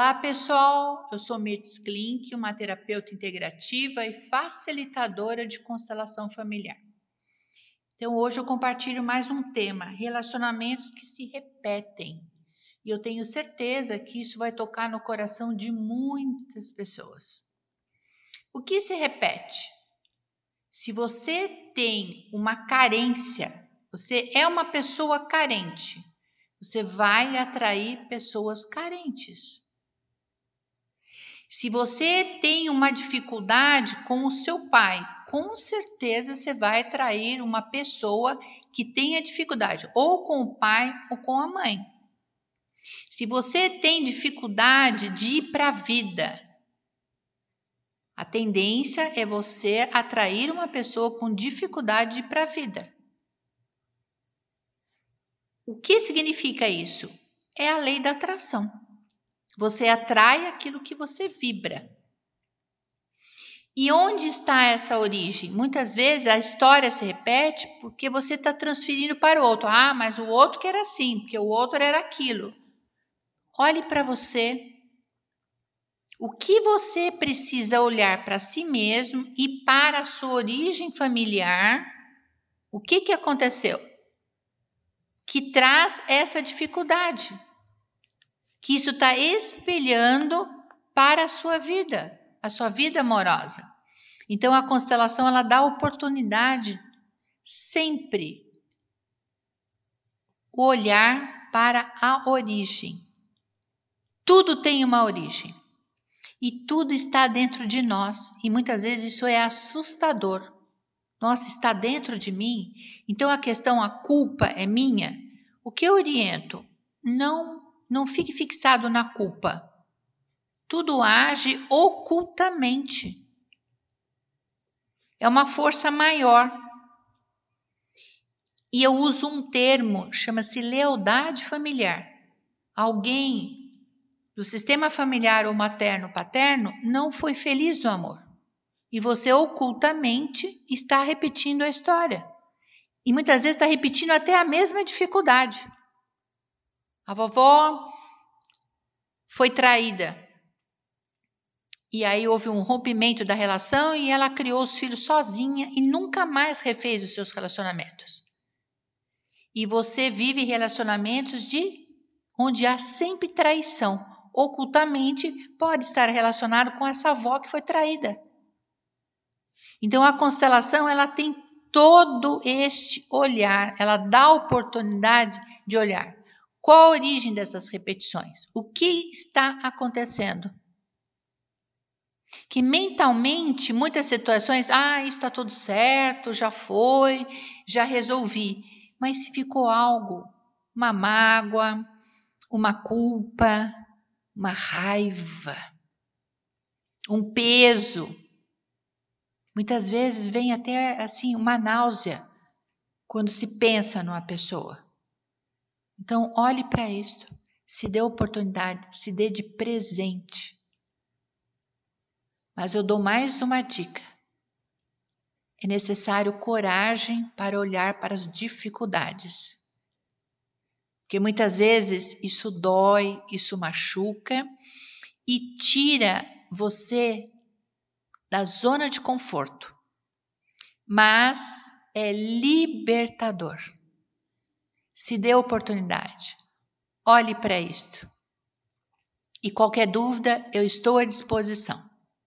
Olá, pessoal. Eu sou Mirtz Klink, uma terapeuta integrativa e facilitadora de constelação familiar. Então, hoje eu compartilho mais um tema: relacionamentos que se repetem. E eu tenho certeza que isso vai tocar no coração de muitas pessoas. O que se repete? Se você tem uma carência, você é uma pessoa carente, você vai atrair pessoas carentes. Se você tem uma dificuldade com o seu pai, com certeza você vai atrair uma pessoa que tenha dificuldade, ou com o pai ou com a mãe. Se você tem dificuldade de ir para a vida, a tendência é você atrair uma pessoa com dificuldade de ir para a vida. O que significa isso? É a lei da atração. Você atrai aquilo que você vibra. E onde está essa origem? Muitas vezes a história se repete porque você está transferindo para o outro. Ah, mas o outro que era assim, porque o outro era aquilo. Olhe para você. O que você precisa olhar para si mesmo e para a sua origem familiar? O que, que aconteceu? Que traz essa dificuldade que isso está espelhando para a sua vida, a sua vida amorosa. Então a constelação ela dá oportunidade sempre o olhar para a origem. Tudo tem uma origem e tudo está dentro de nós e muitas vezes isso é assustador. Nossa, está dentro de mim? Então a questão, a culpa é minha? O que eu oriento? Não não fique fixado na culpa. Tudo age ocultamente. É uma força maior. E eu uso um termo, chama-se lealdade familiar. Alguém do sistema familiar ou materno-paterno não foi feliz no amor. E você ocultamente está repetindo a história. E muitas vezes está repetindo até a mesma dificuldade. A vovó foi traída. E aí houve um rompimento da relação e ela criou os filhos sozinha e nunca mais refez os seus relacionamentos. E você vive relacionamentos de onde há sempre traição. Ocultamente pode estar relacionado com essa avó que foi traída. Então a constelação ela tem todo este olhar, ela dá oportunidade de olhar. Qual a origem dessas repetições? O que está acontecendo? Que mentalmente, muitas situações, ah, isso está tudo certo, já foi, já resolvi. Mas se ficou algo, uma mágoa, uma culpa, uma raiva, um peso, muitas vezes vem até assim uma náusea quando se pensa numa pessoa. Então, olhe para isto, se dê oportunidade, se dê de presente. Mas eu dou mais uma dica. É necessário coragem para olhar para as dificuldades. Porque muitas vezes isso dói, isso machuca e tira você da zona de conforto. Mas é libertador. Se dê oportunidade. Olhe para isto. E qualquer dúvida, eu estou à disposição.